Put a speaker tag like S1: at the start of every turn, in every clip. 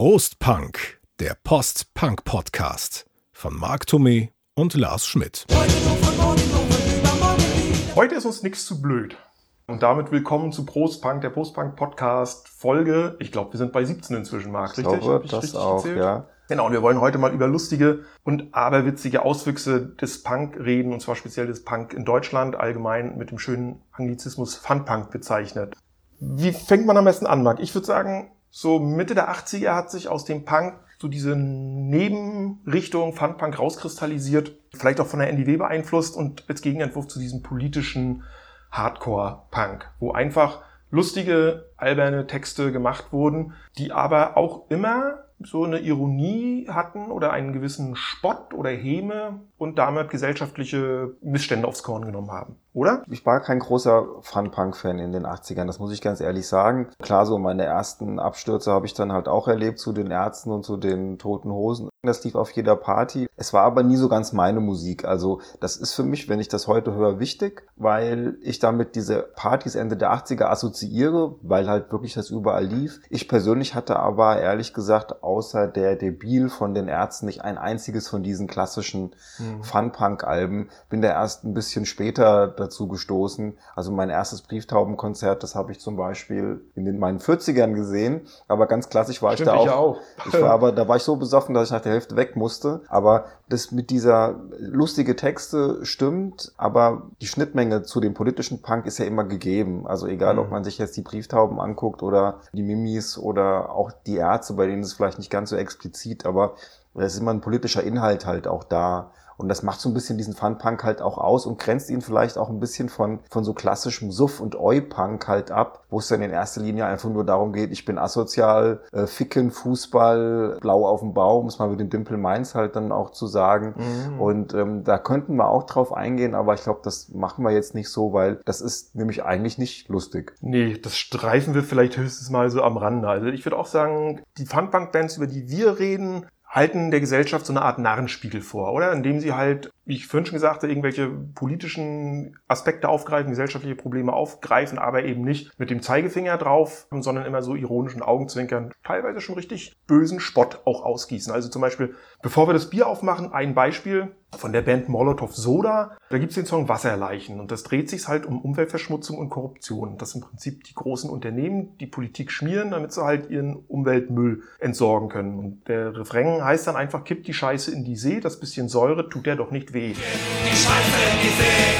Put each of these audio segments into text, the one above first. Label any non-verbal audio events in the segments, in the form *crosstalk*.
S1: Prost Punk, der Post-Punk-Podcast von Marc Thomé und Lars Schmidt.
S2: Heute ist uns nichts zu blöd. Und damit willkommen zu Prost Punk, der Post-Punk Podcast Folge. Ich glaube, wir sind bei 17 inzwischen, Marc,
S3: richtig? Ich glaube, das richtig auch, erzählt? ja.
S2: Genau, und wir wollen heute mal über lustige und aberwitzige Auswüchse des Punk reden, und zwar speziell des Punk in Deutschland, allgemein mit dem schönen Anglizismus Fun-Punk bezeichnet. Wie fängt man am besten an, Marc? Ich würde sagen, so Mitte der 80er hat sich aus dem Punk so diese Nebenrichtung Fun-Punk rauskristallisiert, vielleicht auch von der NDW beeinflusst und als Gegenentwurf zu diesem politischen Hardcore-Punk, wo einfach lustige, alberne Texte gemacht wurden, die aber auch immer so eine Ironie hatten oder einen gewissen Spott oder Häme und damit gesellschaftliche Missstände aufs Korn genommen haben, oder?
S3: Ich war kein großer Fun-Punk-Fan in den 80ern, das muss ich ganz ehrlich sagen. Klar, so meine ersten Abstürze habe ich dann halt auch erlebt zu den Ärzten und zu den Toten Hosen. Das lief auf jeder Party. Es war aber nie so ganz meine Musik. Also das ist für mich, wenn ich das heute höre, wichtig, weil ich damit diese Partys Ende der 80er assoziiere, weil halt wirklich das überall lief. Ich persönlich hatte aber ehrlich gesagt außer der Debil von den Ärzten nicht ein einziges von diesen klassischen mhm. Fun-Punk-Alben. Bin da erst ein bisschen später dazu gestoßen. Also mein erstes Brieftaubenkonzert, das habe ich zum Beispiel in den, meinen 40ern gesehen. Aber ganz klassisch war
S2: Stimmt,
S3: ich da auch.
S2: Ich, auch.
S3: ich war aber, da war ich so besoffen, dass ich nach der Hälfte weg musste. Aber das mit dieser lustige Texte stimmt, aber die Schnittmenge zu dem politischen Punk ist ja immer gegeben. Also egal, mhm. ob man sich jetzt die Brieftauben anguckt oder die Mimis oder auch die Ärzte, bei denen ist es vielleicht nicht ganz so explizit, aber es ist immer ein politischer Inhalt halt auch da. Und das macht so ein bisschen diesen Fun-Punk halt auch aus und grenzt ihn vielleicht auch ein bisschen von, von so klassischem Suff- und Oi-Punk halt ab, wo es dann in erster Linie einfach nur darum geht, ich bin asozial, äh, ficken, Fußball, blau auf dem Baum, muss man mit dem Dimple Mainz halt dann auch zu sagen. Mhm. Und ähm, da könnten wir auch drauf eingehen, aber ich glaube, das machen wir jetzt nicht so, weil das ist nämlich eigentlich nicht lustig.
S2: Nee, das streifen wir vielleicht höchstens mal so am Rande. Also ich würde auch sagen, die Fun-Punk-Bands, über die wir reden, halten der Gesellschaft so eine Art Narrenspiegel vor, oder? Indem sie halt, wie ich vorhin schon gesagt habe, irgendwelche politischen Aspekte aufgreifen, gesellschaftliche Probleme aufgreifen, aber eben nicht mit dem Zeigefinger drauf, sondern immer so ironischen Augenzwinkern, teilweise schon richtig bösen Spott auch ausgießen. Also zum Beispiel, bevor wir das Bier aufmachen, ein Beispiel von der Band Molotov Soda. Da gibt's den Song Wasserleichen und das dreht sich halt um Umweltverschmutzung und Korruption. Das im Prinzip die großen Unternehmen die Politik schmieren, damit sie halt ihren Umweltmüll entsorgen können. Und der Refrain heißt dann einfach, kippt die Scheiße in die See, das bisschen Säure tut der doch nicht weh. Die Scheiße in die See,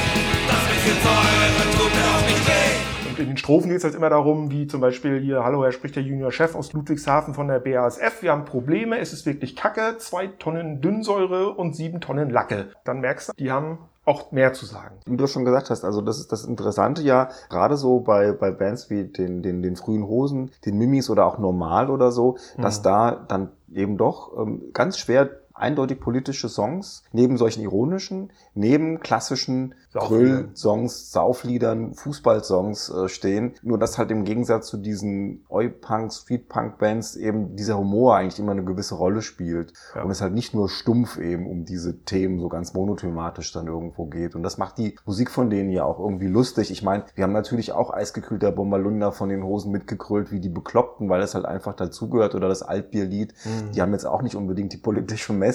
S2: das bisschen Säure tut der doch nicht weh in den Strophen geht es halt immer darum, wie zum Beispiel hier, hallo, er spricht der Junior-Chef aus Ludwigshafen von der BASF, wir haben Probleme, es ist wirklich kacke, zwei Tonnen Dünnsäure und sieben Tonnen Lacke. Dann merkst du, die haben auch mehr zu sagen.
S3: Wie du schon gesagt hast, also das ist das Interessante ja, gerade so bei, bei Bands wie den, den, den frühen Hosen, den Mimis oder auch Normal oder so, mhm. dass da dann eben doch ähm, ganz schwer eindeutig politische Songs, neben solchen ironischen, neben klassischen Gröll-Songs, Saufliedern, Fußballsongs äh, stehen. Nur dass halt im Gegensatz zu diesen Oi-Punk, Street-Punk-Bands eben dieser Humor eigentlich immer eine gewisse Rolle spielt. Ja. Und es halt nicht nur stumpf eben um diese Themen so ganz monothematisch dann irgendwo geht. Und das macht die Musik von denen ja auch irgendwie lustig. Ich meine, wir haben natürlich auch eisgekühlter Bombalunda von den Hosen mitgekrölt wie die Bekloppten, weil das halt einfach dazugehört oder das Altbierlied. Mhm. Die haben jetzt auch nicht unbedingt die politische Message,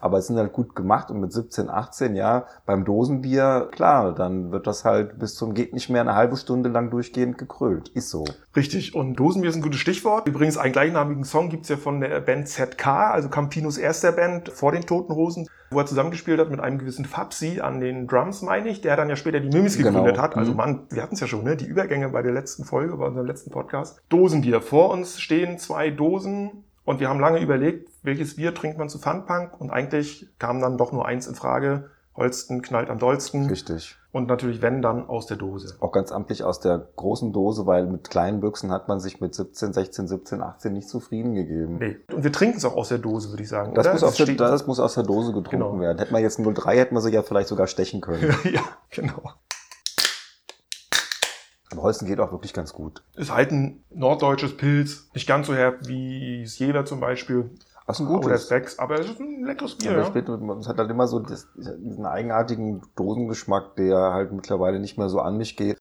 S3: aber es sind halt gut gemacht und mit 17, 18, ja, beim Dosenbier klar, dann wird das halt bis zum geht nicht mehr eine halbe Stunde lang durchgehend gekrölt. Ist so.
S2: Richtig. Und Dosenbier ist ein gutes Stichwort. Übrigens, einen gleichnamigen Song gibt's ja von der Band ZK, also Campinos erster Band vor den Toten Hosen, wo er zusammengespielt hat mit einem gewissen Fabsi an den Drums, meine ich, der dann ja später die Mimis genau. gegründet genau. hat. Also mhm. man, wir hatten's ja schon, ne? Die Übergänge bei der letzten Folge, bei unserem letzten Podcast. Dosenbier. Vor uns stehen zwei Dosen und wir haben lange überlegt, welches Bier trinkt man zu Funpunk und eigentlich kam dann doch nur eins in Frage. Holsten knallt am dollsten.
S3: Richtig.
S2: Und natürlich, wenn, dann aus der Dose.
S3: Auch ganz amtlich aus der großen Dose, weil mit kleinen Büchsen hat man sich mit 17, 16, 17, 18 nicht zufrieden gegeben.
S2: Nee. Und wir trinken es auch aus der Dose, würde ich sagen.
S3: Das, muss, das, der, das muss, aus der Dose getrunken genau. werden. Hätten wir jetzt 03, hätten wir sie ja vielleicht sogar stechen können. *laughs*
S2: ja, genau.
S3: Aber Holsten geht auch wirklich ganz gut.
S2: Ist halt ein norddeutsches Pilz. Nicht ganz so herb wie das Jever zum Beispiel.
S3: Was ein gutes.
S2: Oder Specs, aber es ist ein leckeres Bier. Aber
S3: ja. es hat halt immer so diesen eigenartigen Dosengeschmack, der halt mittlerweile nicht mehr so an mich geht.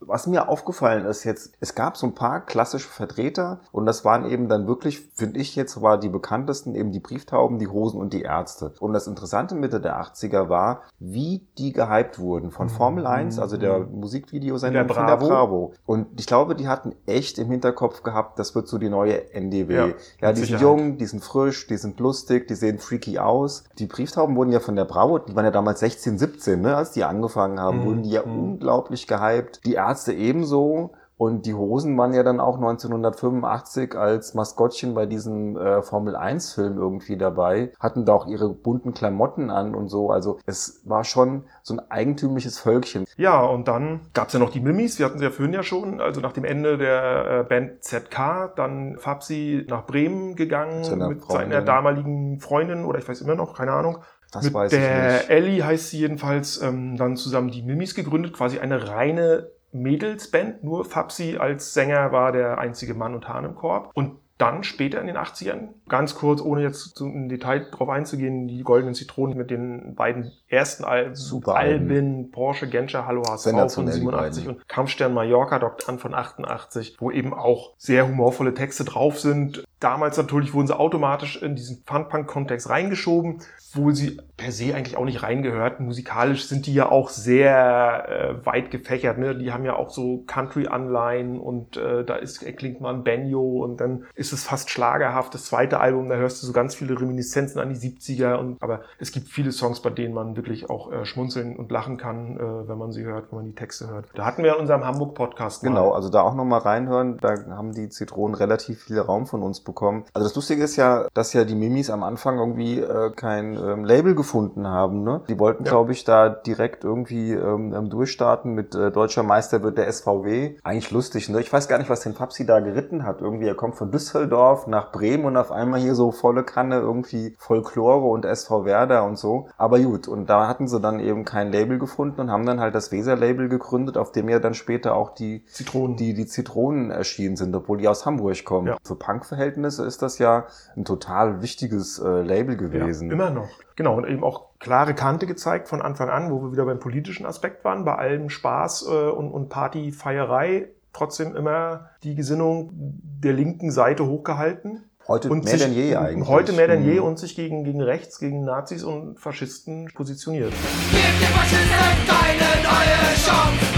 S3: Was mir aufgefallen ist jetzt, es gab so ein paar klassische Vertreter und das waren eben dann wirklich, finde ich jetzt, war die bekanntesten eben die Brieftauben, die Hosen und die Ärzte. Und das Interessante Mitte der 80er war, wie die gehypt wurden von Formel 1, also der Musikvideosendung
S2: Der
S3: von der
S2: Bravo.
S3: Und ich glaube, die hatten echt im Hinterkopf gehabt, das wird so die neue NDW.
S2: Ja,
S3: Ja, die sind
S2: Sicherheit.
S3: jung, die sind frisch, die sind lustig, die sehen freaky aus. Die Brieftauben wurden ja von der Bravo, die waren ja damals 16, 17, ne, als die angefangen haben,
S2: Mhm,
S3: wurden die ja
S2: mhm.
S3: unglaublich gehypt. Die Ärzte ebenso. Und die Hosen waren ja dann auch 1985 als Maskottchen bei diesem äh, Formel 1 Film irgendwie dabei, hatten da auch ihre bunten Klamotten an und so. Also es war schon so ein eigentümliches Völkchen.
S2: Ja, und dann gab's ja noch die Mimis, wir hatten sie ja vorhin ja schon, also nach dem Ende der äh, Band ZK, dann Fabsi nach Bremen gegangen mit
S3: Freundin.
S2: seiner damaligen Freundin oder ich weiß immer noch, keine Ahnung.
S3: Das
S2: mit
S3: weiß ich
S2: der
S3: nicht.
S2: Ellie heißt sie jedenfalls, ähm, dann zusammen die Mimis gegründet, quasi eine reine Mädelsband, nur Fabsi als Sänger war der einzige Mann und Hahn im Korb. Und dann später in den 80ern, ganz kurz, ohne jetzt im Detail drauf einzugehen, die Goldenen Zitronen mit den beiden ersten Al
S3: Super
S2: Alben, Porsche, Genscher, Hallo HSV von
S3: Sensationell, die
S2: 87
S3: beiden.
S2: und Kampfstern Mallorca dockt an von 88, wo eben auch sehr humorvolle Texte drauf sind. Damals natürlich wurden sie automatisch in diesen Fun-Punk-Kontext reingeschoben, wo sie per se eigentlich auch nicht reingehörten. Musikalisch sind die ja auch sehr äh, weit gefächert. Ne? Die haben ja auch so Country-Anleihen und äh, da ist, klingt mal ein Banjo und dann ist es fast schlagerhaft. Das zweite Album, da hörst du so ganz viele Reminiszenzen an die 70er. Und, aber es gibt viele Songs, bei denen man wirklich auch äh, schmunzeln und lachen kann, äh, wenn man sie hört, wenn man die Texte hört. Da hatten wir in unserem Hamburg-Podcast.
S3: Genau, also da auch nochmal reinhören, da haben die Zitronen relativ viel Raum von uns bekommen. Also das Lustige ist ja, dass ja die Mimis am Anfang irgendwie äh, kein ähm, Label gefunden haben. Ne? Die wollten,
S2: Ja.
S3: glaube ich, da direkt irgendwie ähm, ähm, durchstarten mit äh, Deutscher Meister wird der SVW. Eigentlich lustig, ne? Ich weiß gar nicht, was den Fabsi da geritten hat. Irgendwie, er kommt von Düsseldorf nach Bremen und auf einmal hier so volle Kanne irgendwie Folklore und SV Werder und so. Aber gut, und da hatten sie dann eben kein Label gefunden und haben dann halt das Weser-Label gegründet, auf dem ja dann später auch die
S2: Zitronen.
S3: die die Zitronen erschienen sind, obwohl die aus Hamburg kommen.
S2: Ja.
S3: Für Punk-Verhältnisse ist das ja ein total wichtiges äh, Label
S2: Ja,
S3: gewesen.
S2: immer noch. Genau, und eben auch klare Kante gezeigt von Anfang an, wo wir wieder beim politischen Aspekt waren, bei allem Spaß äh, und, und Partyfeierei, trotzdem immer die Gesinnung der linken Seite hochgehalten.
S3: Heute
S2: Und
S3: mehr
S2: sich,
S3: denn je eigentlich.
S2: Heute mehr denn je
S3: Mhm.
S2: und sich gegen, gegen rechts, gegen Nazis und Faschisten positioniert.
S4: Gib den Faschisten keine neue Chance.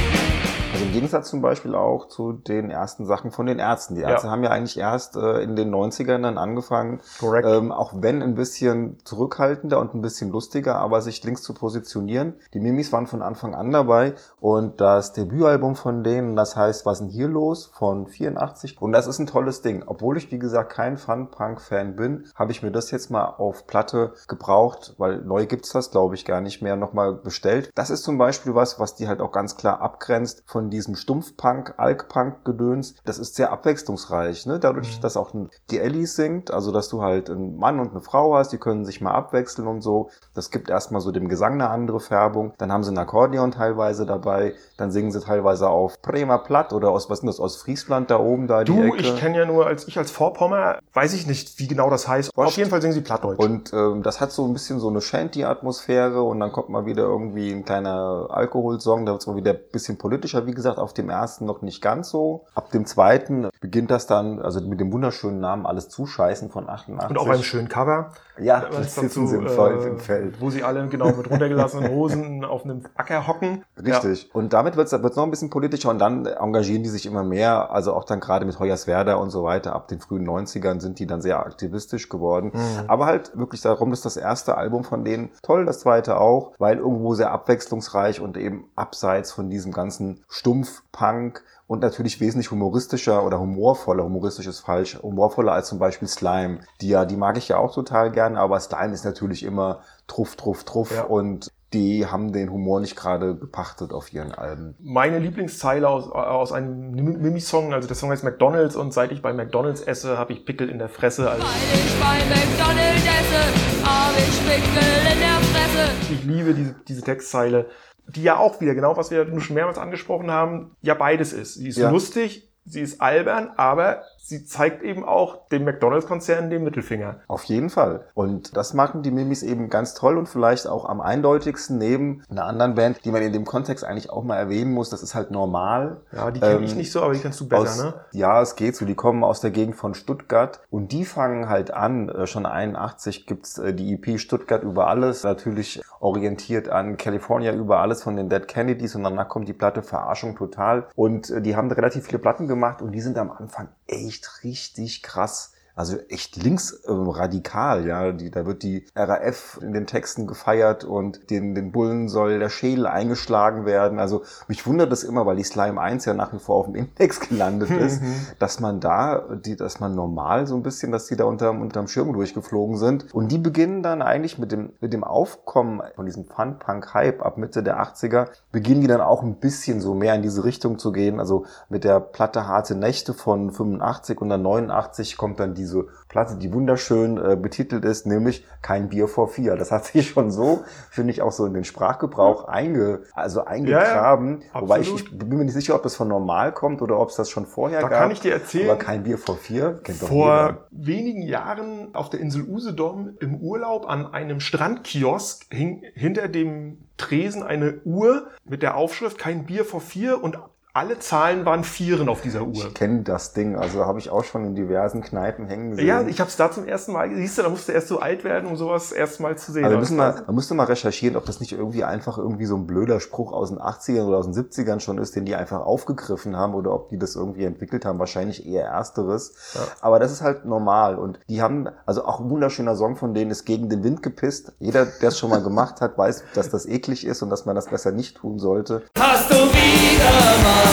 S3: Im Gegensatz zum Beispiel auch zu den ersten Sachen von den Ärzten. Die Ärzte
S2: Ja.
S3: haben ja eigentlich erst äh, in den 90ern dann angefangen, ähm, auch wenn ein bisschen zurückhaltender und ein bisschen lustiger, aber sich links zu positionieren. Die Mimis waren von Anfang an dabei und das Debütalbum von denen, das heißt Was ist denn hier los? von 84 und das ist ein tolles Ding. Obwohl ich wie gesagt kein Fun-Punk-Fan bin, habe ich mir das jetzt mal auf Platte gebraucht, weil neu gibt's das glaube ich gar nicht mehr, nochmal bestellt. Das ist zum Beispiel was, was die halt auch ganz klar abgrenzt von diesem Stumpf-Punk, Alk-Punk-Gedöns. Das ist sehr abwechslungsreich, ne? Dadurch,
S2: Mhm.
S3: dass auch die Ellie singt, also dass du halt einen Mann und eine Frau hast, die können sich mal abwechseln und so. Das gibt erstmal so dem Gesang eine andere Färbung. Dann haben sie ein Akkordeon teilweise dabei. Dann singen sie teilweise auf Bremer Platt oder aus, was ist das, aus Friesland da oben da die
S2: Du,
S3: Ecke.
S2: ich kenne ja nur, als ich als Vorpommer, weiß ich nicht, wie genau das heißt.
S3: Wurscht.
S2: Auf jeden Fall singen sie Plattdeutsch.
S3: Und ähm, das hat so ein bisschen so eine Shanty-Atmosphäre und dann kommt mal wieder irgendwie ein kleiner Alkoholsong, da wird es mal wieder ein bisschen politischer, wie gesagt, auf dem ersten noch nicht ganz so. Ab dem zweiten beginnt das dann, also mit dem wunderschönen Namen Alles Zuscheißen von 88.
S2: und auch einem schönen Cover.
S3: Ja, jetzt
S2: dazu,
S3: sitzen sie im,
S2: äh,
S3: Feld, im Feld.
S2: Wo sie alle genau mit runtergelassenen Hosen auf einem Acker hocken.
S3: Richtig. Und damit wird es noch ein bisschen politischer und dann engagieren die sich immer mehr. Also auch dann gerade mit Hoyerswerda und so weiter. Ab den frühen 90ern sind die dann sehr aktivistisch geworden.
S2: Mhm.
S3: Aber halt wirklich darum, dass das erste Album von denen toll, das zweite auch, weil irgendwo sehr abwechslungsreich und eben abseits von diesem ganzen Stumpf-Punk und natürlich wesentlich humoristischer oder humorvoller, humoristisch ist falsch, humorvoller als zum Beispiel Slime. Die ja, die mag ich ja auch total gerne, aber Slime ist natürlich immer truff, truff, truff
S2: Ja.
S3: und die haben den Humor nicht gerade gepachtet auf ihren Alben.
S2: Meine Lieblingszeile aus, aus einem Mimi-Song, also der Song heißt McDonalds und seit ich bei McDonalds esse, habe ich Pickel in der Fresse. Also
S4: Weil ich bei McDonald's esse, hab ich Pickel in der Fresse.
S2: ich liebe diese, diese Textzeile, die ja auch wieder, genau was wir schon mehrmals angesprochen haben, ja beides ist. Sie ist
S3: Ja.
S2: lustig, sie ist albern, aber sie zeigt eben auch dem McDonalds-Konzern den Mittelfinger.
S3: Auf jeden Fall. Und das machen die Mimis eben ganz toll und vielleicht auch am eindeutigsten neben einer anderen Band, die man in dem Kontext eigentlich auch mal erwähnen muss. Das ist halt normal.
S2: Ja, die kenne
S3: Ähm,
S2: ich nicht so, aber die kennst du besser,
S3: aus,
S2: ne?
S3: Ja, es geht so. Die kommen aus der Gegend von Stuttgart und die fangen halt an. Äh, schon 81 gibt's äh, die EP Stuttgart über alles, natürlich orientiert an California über alles von den Dead Kennedys und danach kommt die Platte Verarschung total. Und äh, die haben relativ viele Platten gemacht und die sind am Anfang echt richtig krass. Also echt linksradikal, ja. Die, da wird die RAF in den Texten gefeiert und den, den Bullen soll der Schädel eingeschlagen werden. Also mich wundert es immer, weil die Slime 1 ja nach wie vor auf dem Index gelandet ist, dass man da, die, dass man normal so ein bisschen, dass die da unterm, unterm Schirm durchgeflogen sind. Und die beginnen dann eigentlich mit dem, mit dem Aufkommen von diesem Fun-Punk-Hype ab Mitte der 80er, beginnen die dann auch ein bisschen so mehr in diese Richtung zu gehen. Also mit der Platte Harte Nächte von 85 und dann 89 kommt dann diese Platte, die wunderschön äh, betitelt ist, nämlich Kein Bier vor vier. Das hat sich schon so, finde ich, auch so in den Sprachgebrauch einge, also eingegraben.
S2: ja,
S3: Wobei ich, ich bin mir nicht sicher, ob das von normal kommt oder ob es das schon vorher
S2: Da
S3: gab.
S2: kann ich dir erzählen,
S3: Aber Kein Bier vor vier kennt doch
S2: Vor
S3: jeder.
S2: wenigen Jahren auf der Insel Usedom im Urlaub an einem Strandkiosk hing hinter dem Tresen eine Uhr mit der Aufschrift kein Bier vor vier und alle Zahlen waren Vieren auf dieser Uhr.
S3: Ich kenne das Ding, also habe ich auch schon in diversen Kneipen hängen gesehen.
S2: Ja, ich habe es da zum ersten Mal, siehst du, da musst du erst so alt werden, um sowas erstmal zu sehen.
S3: Aber wir müssen mal, man müsste mal recherchieren, ob das nicht irgendwie einfach irgendwie so ein blöder Spruch aus den 80ern oder aus den 70ern schon ist, den die einfach aufgegriffen haben oder ob die das irgendwie entwickelt haben. Wahrscheinlich eher ersteres.
S2: Ja.
S3: Aber das ist halt normal. Und die haben, also auch ein wunderschöner Song von denen ist gegen den Wind gepisst. Jeder, der es schon mal gemacht hat, weiß, dass das eklig ist und dass man das besser nicht tun sollte.
S5: Hast du wieder mal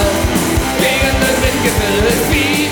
S5: gegen den Wind gebildet, wieder mal.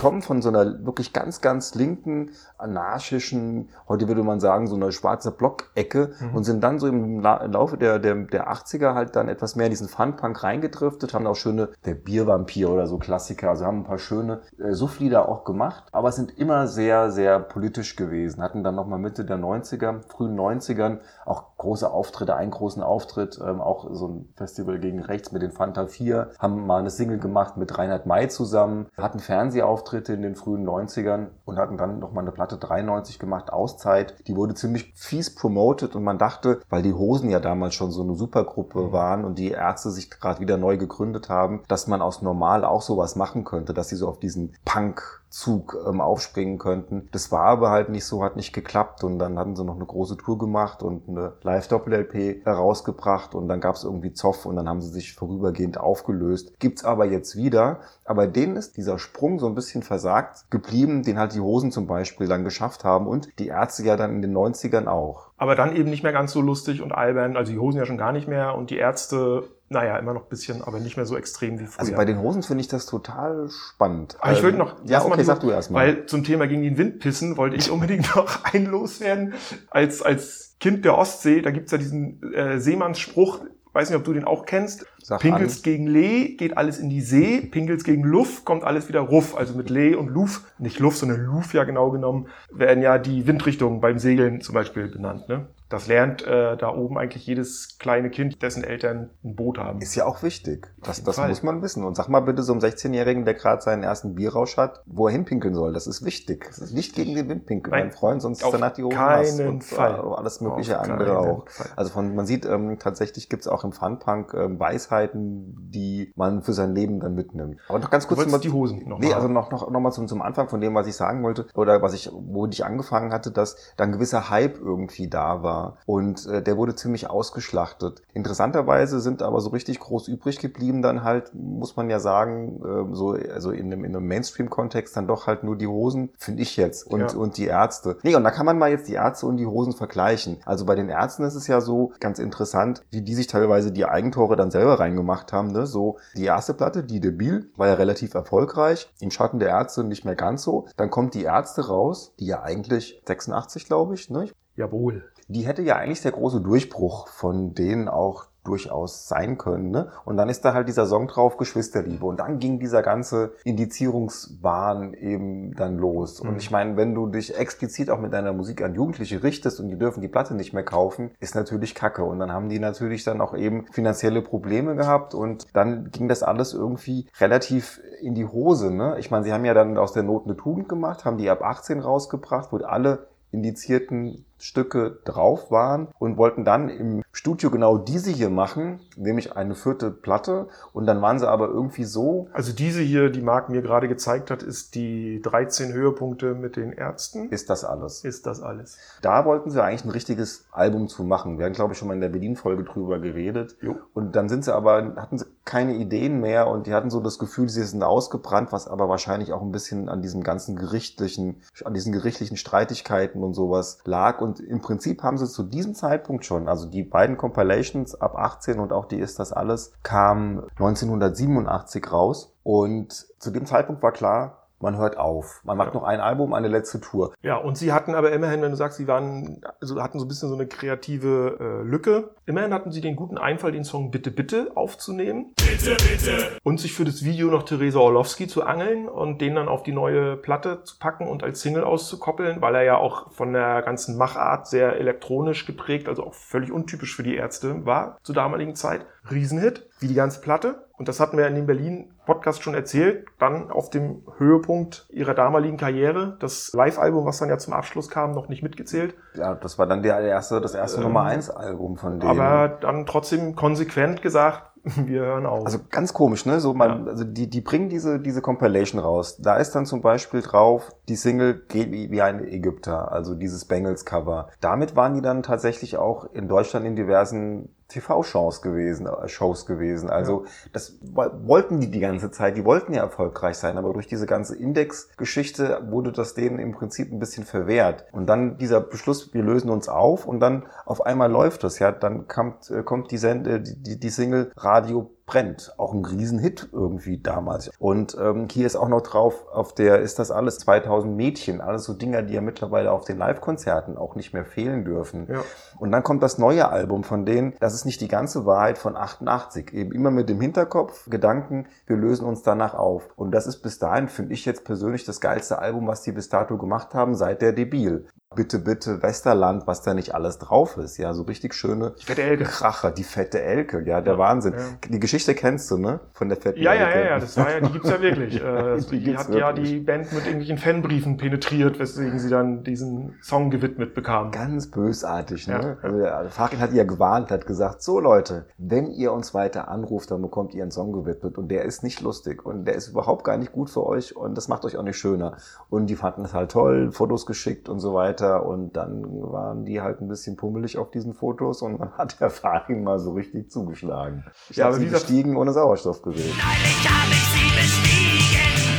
S3: Kommen von so einer wirklich ganz, ganz linken, anarchischen, heute würde man sagen, so eine schwarze Blockecke und sind dann so im La Laufe der, der, der 80er halt dann etwas mehr in diesen Fun-Punk reingedriftet, haben auch schöne, der Biervampir oder so Klassiker, also haben ein paar schöne äh, Sufflieder auch gemacht, aber sind immer sehr, sehr politisch gewesen, hatten dann nochmal Mitte der 90er, frühen 90ern auch große Auftritte, einen großen Auftritt, ähm, auch so ein Festival gegen rechts mit den Fanta 4, haben mal eine Single gemacht mit Reinhard May zusammen, hatten Fernsehauftritte in den frühen 90ern und hatten dann nochmal eine Platte 93 gemacht, Auszeit. Die wurde ziemlich fies promoted und man dachte, weil die Hosen ja damals schon so eine Supergruppe waren und die Ärzte sich gerade wieder neu gegründet haben, dass man aus Normal auch sowas machen könnte, dass sie so auf diesen Punk Zug ähm, aufspringen könnten. Das war aber halt nicht so, hat nicht geklappt und dann hatten sie noch eine große Tour gemacht und eine Live-Doppel-LP herausgebracht und dann gab es irgendwie Zoff und dann haben sie sich vorübergehend aufgelöst. Gibt's aber jetzt wieder, aber denen ist dieser Sprung so ein bisschen versagt geblieben, den halt die Hosen zum Beispiel dann geschafft haben und die Ärzte ja dann in den 90ern auch.
S2: Aber dann eben nicht mehr ganz so lustig und albern, also die Hosen ja schon gar nicht mehr und die Ärzte, naja, immer noch ein bisschen, aber nicht mehr so extrem wie früher.
S3: Also bei den Hosen finde ich das total spannend.
S2: Aber ich würde noch,
S3: Ja,
S2: mal
S3: okay,
S2: lieber-
S3: sag du erst mal.
S2: Weil zum Thema gegen den Wind pissen wollte ich unbedingt *laughs* noch ein loswerden. Als, als Kind der Ostsee, da gibt's ja diesen äh, Seemannsspruch, weiß nicht, ob du den auch kennst.
S3: Sag
S2: Pinkels
S3: an.
S2: gegen Lee geht alles in die See, Pinkels gegen Luff kommt alles wieder Ruff. Also mit Lee und Luff, nicht Luff, sondern Luff ja genau genommen, werden ja die Windrichtungen beim Segeln zum Beispiel benannt. Ne? Das lernt äh, da oben eigentlich jedes kleine Kind, dessen Eltern ein Boot haben.
S3: Ist ja auch wichtig. Das, das
S2: Fall.
S3: muss man wissen. Und sag mal bitte so einem 16-Jährigen, der gerade seinen ersten Bierrausch hat, wo er hinpinkeln soll. Das ist wichtig. Das ist nicht gegen den Wind pinkeln, mein Freund, sonst ist danach die Hose nass.
S2: keinen
S3: Und
S2: Fall.
S3: äh, alles mögliche
S2: Auf
S3: andere auch.
S2: Fall.
S3: Also von, man sieht, ähm, tatsächlich gibt's auch im Funpunk ähm, Weisheiten, die man für sein Leben dann mitnimmt. Aber noch ganz kurz mal-
S2: die Hosen noch
S3: Nee, also noch, noch, noch mal zum, zum Anfang von dem, was ich sagen wollte, oder was ich, wo ich angefangen hatte, dass da ein gewisser Hype irgendwie da war. Und äh, der wurde ziemlich ausgeschlachtet. Interessanterweise sind aber so richtig groß übrig geblieben dann halt, muss man ja sagen, äh, so, also in einem, in einem Mainstream-Kontext dann doch halt nur die Hosen, finde ich jetzt, und,
S2: Ja.
S3: und die Ärzte. Nee, und da kann man mal jetzt die Ärzte und die Hosen vergleichen. Also bei den Ärzten ist es ja so ganz interessant, wie die sich teilweise die Eigentore dann selber reingemacht haben. Ne? So die erste Platte, die Debil, war ja relativ erfolgreich. Im Schatten der Ärzte nicht mehr ganz so. Dann kommt die Ärzte raus, die ja eigentlich 86, glaube ich, ne?
S2: Jawohl.
S3: Die hätte ja eigentlich der große Durchbruch von denen auch durchaus sein können. Ne? Und dann ist da halt dieser Song drauf, Geschwisterliebe. Und dann ging dieser ganze Indizierungswahn eben dann los. Und
S2: Mhm.
S3: ich meine, wenn du dich explizit auch mit deiner Musik an Jugendliche richtest und die dürfen die Platte nicht mehr kaufen, ist natürlich Kacke. Und dann haben die natürlich dann auch eben finanzielle Probleme gehabt und dann ging das alles irgendwie relativ in die Hose. Ne? Ich meine, sie haben ja dann aus der Not eine Tugend gemacht, haben die ab 18 rausgebracht, wo alle indizierten Stücke drauf waren und wollten dann im Studio genau diese hier machen, nämlich eine vierte Platte. Und dann waren sie aber irgendwie so,
S2: Also diese hier, die Marc mir gerade gezeigt hat, ist die 13 Höhepunkte mit den Ärzten.
S3: ist das alles.
S2: Ist das alles?
S3: Da wollten sie eigentlich ein richtiges Album zu machen. Wir haben, glaube ich, schon mal in der Berlin-Folge drüber geredet.
S2: Jo.
S3: Und dann sind sie aber, hatten sie keine Ideen mehr und die hatten so das Gefühl, sie sind ausgebrannt, was aber wahrscheinlich auch ein bisschen an diesem ganzen gerichtlichen, an diesen gerichtlichen Streitigkeiten und sowas lag. Und im Prinzip haben sie zu diesem Zeitpunkt schon, also die beiden Compilations ab 18 und auch die ist das alles, kamen 1987 raus. Und zu dem Zeitpunkt war klar, man hört auf. Man macht
S2: Ja.
S3: noch ein Album, eine letzte Tour.
S2: Ja, und sie hatten aber immerhin, wenn du sagst, sie waren, also hatten so ein bisschen so eine kreative äh, Lücke. Immerhin hatten sie den guten Einfall, den Song Bitte Bitte aufzunehmen. Bitte Bitte. Und sich für das Video noch Theresa Orlowski zu angeln und den dann auf die neue Platte zu packen und als Single auszukoppeln, weil er ja auch von der ganzen Machart sehr elektronisch geprägt, also auch völlig untypisch für die Ärzte war zur damaligen Zeit. Riesenhit, wie die ganze Platte. Und das hatten wir in dem Berlin-Podcast schon erzählt. Dann auf dem Höhepunkt ihrer damaligen Karriere, das Live-Album, was dann ja zum Abschluss kam, noch nicht mitgezählt.
S3: Ja, das war dann der erste, das erste
S2: Ähm,
S3: Nummer eins Album von denen.
S2: Aber dann trotzdem konsequent gesagt, *laughs* wir hören auf.
S3: also ganz komisch, ne? So man, also die, die bringen diese, diese Compilation raus. Da ist dann zum Beispiel drauf die Single Geht wie, wie ein Ägypter, also dieses Bengals-Cover. Damit waren die dann tatsächlich auch in Deutschland in diversen TV-Shows gewesen, äh, Shows gewesen. Also das wo- wollten die die ganze Zeit, die wollten ja erfolgreich sein, aber durch diese ganze Index-Geschichte wurde das denen im Prinzip ein bisschen verwehrt. Und dann dieser Beschluss, wir lösen uns auf und dann auf einmal läuft das, ja, dann kommt, äh, kommt die, Send die, die, die Single Radio brennt. Auch ein Riesenhit irgendwie damals. Und ähm, hier ist auch noch drauf, auf der ist das alles 2000 Mädchen, alles so Dinger, die ja mittlerweile auf den Live-Konzerten auch nicht mehr fehlen dürfen.
S2: Ja.
S3: Und dann kommt das neue Album von denen, das ist nicht die ganze Wahrheit von 88, eben immer mit dem Hinterkopf, Gedanken, wir lösen uns danach auf. Und das ist bis dahin, finde ich jetzt persönlich, das geilste Album, was die bis dato gemacht haben, seit der Debil. Bitte, bitte, Westerland, was da nicht alles drauf ist. Ja, so richtig schöne
S2: Die fette Elke.
S3: Kracher, die fette Elke, ja, der Wahnsinn.
S2: ja.
S3: Die Geschichte kennst du, ne? Von der fetten
S2: Ja, ja,
S3: Elke.
S2: ja, ja, das war ja, die gibt's ja wirklich. *laughs* Äh,
S3: Die
S2: die hat ja
S3: wirklich.
S2: die Band mit irgendwelchen Fanbriefen penetriert, weswegen sie dann diesen Song gewidmet bekam.
S3: Ganz bösartig, ne?
S2: Ja.
S3: Also der Farin hat ja gewarnt, hat gesagt, so Leute, wenn ihr uns weiter anruft, dann bekommt ihr einen Song gewidmet und der ist nicht lustig und der ist überhaupt gar nicht gut für euch und das macht euch auch nicht schöner. Und die fanden es halt toll, Fotos geschickt und so weiter und dann waren die halt ein bisschen pummelig auf diesen Fotos und dann *laughs* hat der Farin mal so richtig zugeschlagen. Ich
S2: Ja,
S3: habe sie bestiegen ohne Sauerstoffgerät.
S5: Neulich hab ich sie bestiegen,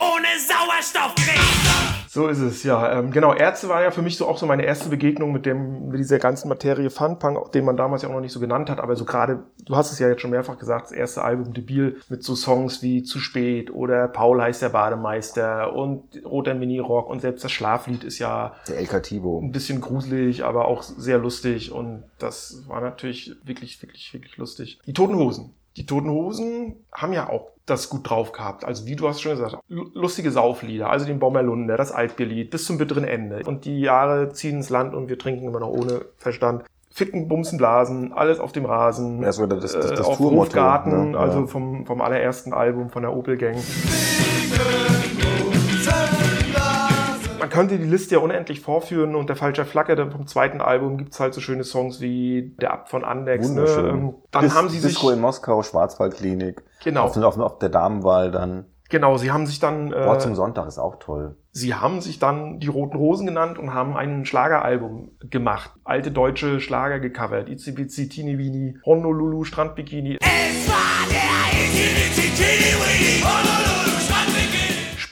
S5: ohne Sauerstoffgerät.
S2: So ist es, ja. Ähm, genau, Ärzte war ja für mich so auch so meine erste Begegnung mit dem, mit dieser ganzen Materie Funpunk, den man damals ja auch noch nicht so genannt hat, aber so gerade, du hast es ja jetzt schon mehrfach gesagt, das erste Album Debil mit so Songs wie Zu spät oder Paul heißt der Bademeister und Roter Minirock und selbst das Schlaflied ist ja
S3: Der El Cativo.
S2: ein bisschen gruselig, aber auch sehr lustig und das war natürlich wirklich, wirklich, wirklich lustig. Die Toten Hosen. Die Toten Hosen haben ja auch das gut drauf gehabt. Also wie du hast schon gesagt, lu- lustige Sauflieder, also den Bommerlunder, das Altbierlied bis zum bitteren Ende. Und die Jahre ziehen ins Land und wir trinken immer noch ohne Verstand. Ficken, Bumsen, Blasen, alles auf dem Rasen.
S3: Das war das- das- das
S2: äh, auf
S3: Tourmotto,
S2: Hofgarten,
S3: ne?
S2: also vom, vom allerersten Album von der Opel Gang. Man könnte die Liste ja unendlich vorführen und der falsche Flacker dann vom zweiten Album gibt's halt so schöne Songs wie Der Abt von Andex. Ne?
S3: Wunderschön.
S2: Ähm, Dann
S3: Dis-
S2: haben sie sich
S3: Disco in Moskau, Schwarzwaldklinik.
S2: Genau.
S3: Auf, auf, auf der Damenwahl dann.
S2: genau, sie haben sich dann
S3: Wort
S2: äh,
S3: zum Sonntag ist auch toll.
S2: sie haben sich dann die Roten Hosen genannt und haben ein Schlageralbum gemacht. Alte deutsche Schlager gecovert. ICBC, Tini Wini, Honolulu, Strandbikini.
S5: Es war der Itty-Bitty-Teeny-Weeny,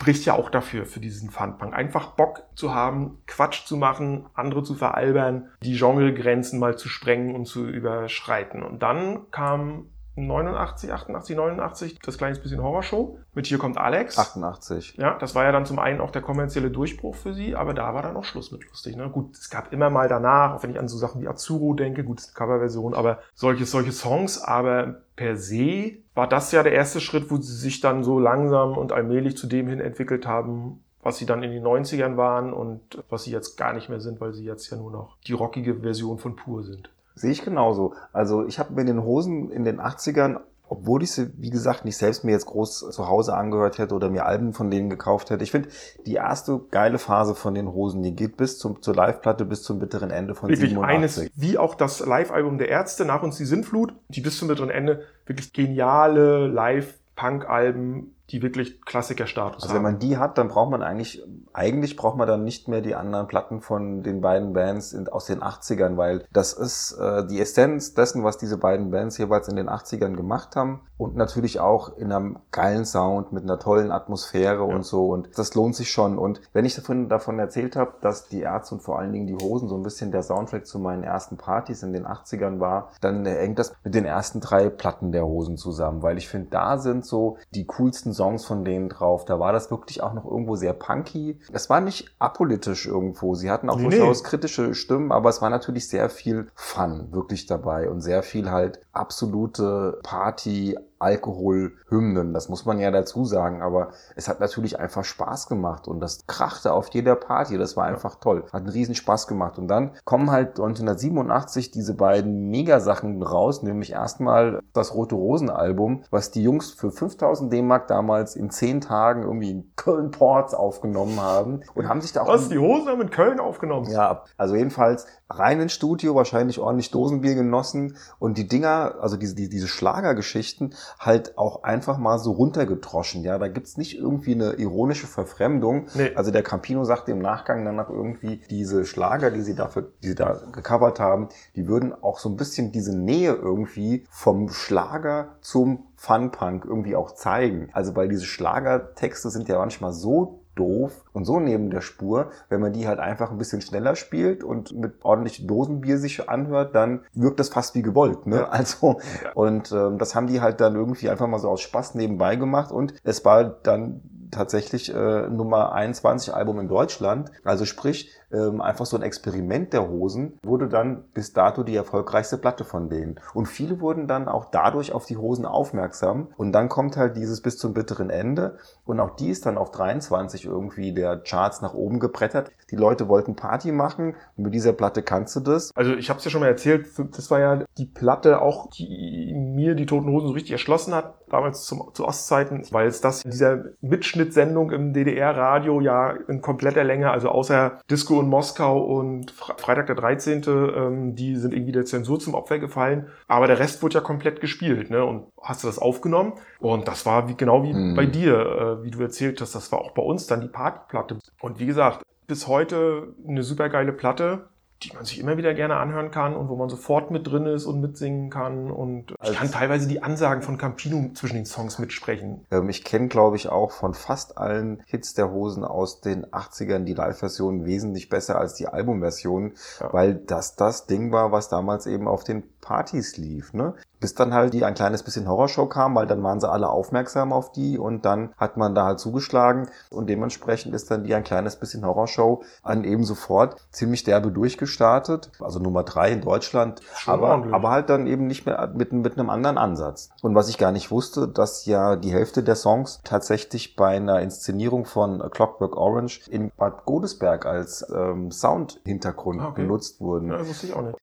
S2: spricht ja auch dafür, für diesen Funpunk. Einfach Bock zu haben, Quatsch zu machen, andere zu veralbern, die Genregrenzen mal zu sprengen und zu überschreiten. Und dann kam 89, 88, 89 das kleines bisschen Horrorshow mit Hier kommt Alex.
S3: 88.
S2: Ja, das war ja dann zum einen auch der kommerzielle Durchbruch für sie, aber da war dann auch Schluss mit lustig. Ne? Gut, es gab immer mal danach, auch wenn ich an so Sachen wie Azuro denke, gut, ist eine Coverversion, aber solche, solche Songs, aber per se war das ja der erste Schritt, wo sie sich dann so langsam und allmählich zu dem hin entwickelt haben, was sie dann in den 90ern waren und was sie jetzt gar nicht mehr sind, weil sie jetzt ja nur noch die rockige Version von Pur sind.
S3: Sehe ich genauso. Also ich habe mir den Hosen in den 80ern, obwohl ich sie, wie gesagt, nicht selbst mir jetzt groß zu Hause angehört hätte oder mir Alben von denen gekauft hätte. Ich finde, die erste geile Phase von den Hosen, die geht bis zum, zur Live-Platte, bis zum bitteren Ende von
S2: Wirklich
S3: 87.
S2: eines, wie auch das Live-Album der Ärzte, nach uns die Sintflut, die bis zum bitteren Ende wirklich geniale Live-Punk-Alben, die wirklich Klassikerstatus
S3: Also wenn
S2: haben.
S3: man die hat, dann braucht man eigentlich, eigentlich braucht man dann nicht mehr die anderen Platten von den beiden Bands in, aus den 80ern, weil das ist äh, die Essenz dessen, was diese beiden Bands jeweils in den 80ern gemacht haben und natürlich auch in einem geilen Sound mit einer tollen Atmosphäre
S2: Ja.
S3: und so und das lohnt sich schon und wenn ich davon, davon erzählt habe, dass die Ärzte und vor allen Dingen die Hosen so ein bisschen der Soundtrack zu meinen ersten Partys in den 80ern war, dann hängt das mit den ersten drei Platten der Hosen zusammen, weil ich finde, da sind so die coolsten Songs von denen drauf. Da war das wirklich auch noch irgendwo sehr punky. Es war nicht apolitisch irgendwo. Sie hatten auch
S2: Nee,
S3: durchaus kritische Stimmen, aber es war natürlich sehr viel Fun wirklich dabei und sehr viel halt absolute Party, Alkoholhymnen, das muss man ja dazu sagen, aber es hat natürlich einfach Spaß gemacht und das krachte auf jeder Party, das war einfach toll, hat einen riesen Spaß gemacht. Und dann kommen halt 1987 diese beiden Megasachen raus, nämlich erstmal das Rote Rosen Album, was die Jungs für 5000 D-Mark damals in 10 Tagen irgendwie in Köln-Ports aufgenommen haben und haben sich da auch
S2: Was? Die Hosen haben in Köln aufgenommen?
S3: ja, also jedenfalls rein ins Studio, wahrscheinlich ordentlich Dosenbier genossen und die Dinger, also diese, die- diese Schlagergeschichten, halt auch einfach mal so runtergetroschen. Ja, da gibt's nicht irgendwie eine ironische Verfremdung.
S2: Nee.
S3: Also der Campino sagte im Nachgang danach irgendwie, diese Schlager, die sie dafür, die sie da gecovert haben, die würden auch so ein bisschen diese Nähe irgendwie vom Schlager zum Funpunk irgendwie auch zeigen. Also weil diese Schlagertexte sind ja manchmal so doof und so neben der Spur, wenn man die halt einfach ein bisschen schneller spielt und mit ordentlich Dosenbier sich anhört, dann wirkt das fast wie gewollt. Ne? *laughs* Also und ähm, das haben die halt dann irgendwie einfach mal so aus Spaß nebenbei gemacht und es war dann tatsächlich äh, Nummer 21 Album in Deutschland. Also sprich, ähm, einfach so ein Experiment der Hosen wurde dann bis dato die erfolgreichste Platte von denen. Und viele wurden dann auch dadurch auf die Hosen aufmerksam. Und dann kommt halt dieses bis zum bitteren Ende. Und auch die ist dann auf 23 irgendwie der Charts nach oben gebrettert. Die Leute wollten Party machen. Und mit dieser Platte kannst du das.
S2: Also ich habe es ja schon mal erzählt, das war ja die Platte auch, die mir die Toten Hosen so richtig erschlossen hat, damals zum, zu Ostzeiten, weil es das in dieser Mitschnittsendung im DDR-Radio ja in kompletter Länge, also außer Disco in Moskau und Fre- Freitag der 13., ähm, die sind irgendwie der Zensur zum Opfer gefallen, aber der Rest wurde ja komplett gespielt, ne? Und hast du das aufgenommen? Und das war wie, genau wie
S3: Mhm.
S2: bei dir, äh, wie du erzählt hast, das war auch bei uns dann die Partyplatte. Und wie gesagt, bis heute eine super geile Platte, die man sich immer wieder gerne anhören kann und wo man sofort mit drin ist und mitsingen kann. Und ich kann teilweise die Ansagen von Campino zwischen den Songs mitsprechen.
S3: Ähm, ich kenne, glaube ich, auch von fast allen Hits der Hosen aus den 80ern die Live-Version wesentlich besser als die Albumversion,
S2: Ja.
S3: weil das das Ding war, was damals eben auf den Partys lief. Ne? Bis dann halt die ein kleines bisschen Horrorshow kam, weil dann waren sie alle aufmerksam auf die und dann hat man da halt zugeschlagen und dementsprechend ist dann die ein kleines bisschen Horrorshow an eben sofort ziemlich derbe durchgestartet. Also Nummer drei in Deutschland,
S2: Schon
S3: aber,
S2: ordentlich.
S3: aber halt dann eben nicht mehr mit, mit einem anderen Ansatz. Und was ich gar nicht wusste, dass ja die Hälfte der Songs tatsächlich bei einer Inszenierung von A Clockwork Orange in Bad Godesberg als ähm, Soundhintergrund
S2: Ah, okay.
S3: genutzt wurden.
S2: Ja, das wusste ich auch nicht.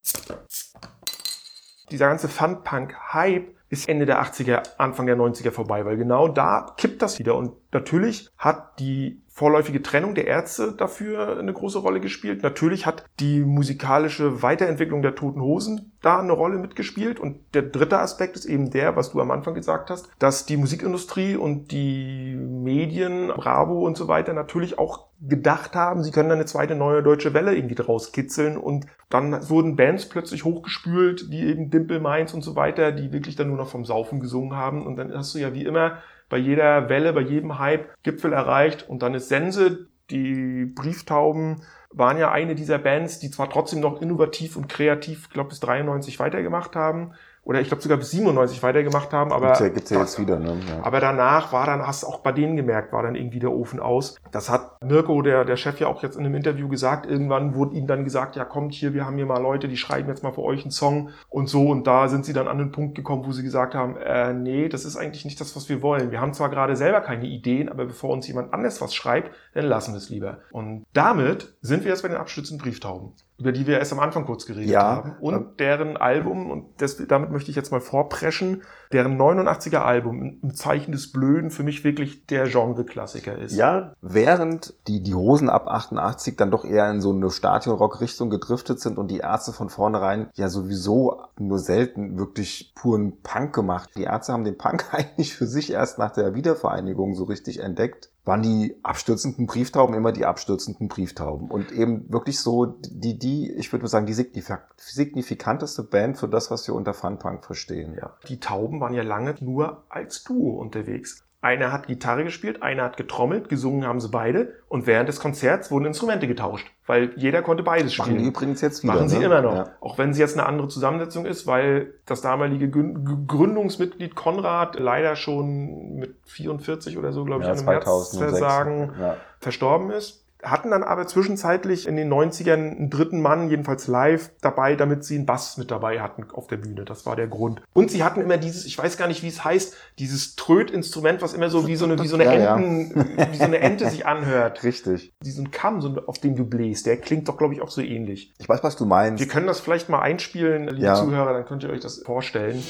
S2: Dieser ganze Fun-Punk-Hype ist Ende der 80er, Anfang der 90er vorbei, weil genau da kippt das wieder. Und natürlich hat die vorläufige Trennung der Ärzte dafür eine große Rolle gespielt. Natürlich hat die musikalische Weiterentwicklung der Toten Hosen da eine Rolle mitgespielt. Und der dritte Aspekt ist eben der, was du am Anfang gesagt hast, dass die Musikindustrie und die Medien, Bravo und so weiter natürlich auch gedacht haben, sie können eine zweite neue deutsche Welle irgendwie draus kitzeln und dann wurden Bands plötzlich hochgespült, wie eben Dimple Minds und so weiter, die wirklich dann nur noch vom Saufen gesungen haben und dann hast du ja wie immer bei jeder Welle, bei jedem Hype Gipfel erreicht und dann ist Sense, die Brieftauben waren ja eine dieser Bands, die zwar trotzdem noch innovativ und kreativ, glaube bis 93 weitergemacht haben, oder ich glaube sogar bis 97 weitergemacht haben, aber
S3: Gibt's ja, gibt's ja jetzt wieder, ne? Ja.
S2: aber danach war dann, hast du auch bei denen gemerkt, war dann irgendwie der Ofen aus. Das hat Mirko, der, der Chef, ja auch jetzt in einem Interview gesagt. Irgendwann wurde ihnen dann gesagt, ja kommt hier, wir haben hier mal Leute, die schreiben jetzt mal für euch einen Song und so. Und da sind sie dann an den Punkt gekommen, wo sie gesagt haben, äh, nee, das ist eigentlich nicht das, was wir wollen. Wir haben zwar gerade selber keine Ideen, aber bevor uns jemand anders was schreibt, dann lassen wir es lieber. Und damit sind wir jetzt bei den abstützenden Brieftauben über die wir erst am Anfang kurz geredet
S3: Ja,
S2: haben. Und deren Album, und das, damit möchte ich jetzt mal vorpreschen, deren 89er Album im Zeichen des Blöden für mich wirklich der Genre-Klassiker ist.
S3: Ja, während die, die Hosen ab 88 dann doch eher in so eine Stadion-Rock-Richtung gedriftet sind und die Ärzte von vornherein ja sowieso nur selten wirklich puren Punk gemacht. Die Ärzte haben den Punk *laughs* eigentlich für sich erst nach der Wiedervereinigung so richtig entdeckt waren die abstürzenden Brieftauben immer die abstürzenden Brieftauben. Und eben wirklich so die, die, ich würde mal sagen, die signifik signifikanteste Band für das, was wir unter Funpunk verstehen.
S2: Ja. Die Tauben waren ja lange nur als Duo unterwegs. Einer hat Gitarre gespielt, einer hat getrommelt, gesungen haben sie beide und während des Konzerts wurden Instrumente getauscht, weil jeder konnte beides
S3: Machen
S2: spielen.
S3: die übrigens jetzt wieder.
S2: Machen sie
S3: ne?
S2: immer noch.
S3: Ja.
S2: Auch wenn sie jetzt eine andere Zusammensetzung ist, weil das damalige Gründungsmitglied Konrad leider schon mit 44 oder so, glaube ich,
S3: Ja,
S2: an einem
S3: 2006.
S2: Herzversagen
S3: Ja.
S2: verstorben ist. Hatten dann aber zwischenzeitlich in den 90ern einen dritten Mann, jedenfalls live, dabei, damit sie einen Bass mit dabei hatten auf der Bühne. Das war der Grund. Und sie hatten immer dieses, ich weiß gar nicht, wie es heißt, dieses Trötinstrument, was immer so wie so eine, wie so eine
S3: Ja, ja.
S2: Enten, wie so eine Ente sich anhört. *laughs*
S3: Richtig.
S2: Diesen Kamm, so, auf dem du bläst, der klingt doch, glaube ich, auch so ähnlich.
S3: Ich weiß, was du meinst.
S2: Wir können das vielleicht mal einspielen, liebe
S3: Ja.
S2: Zuhörer, dann könnt ihr euch das vorstellen.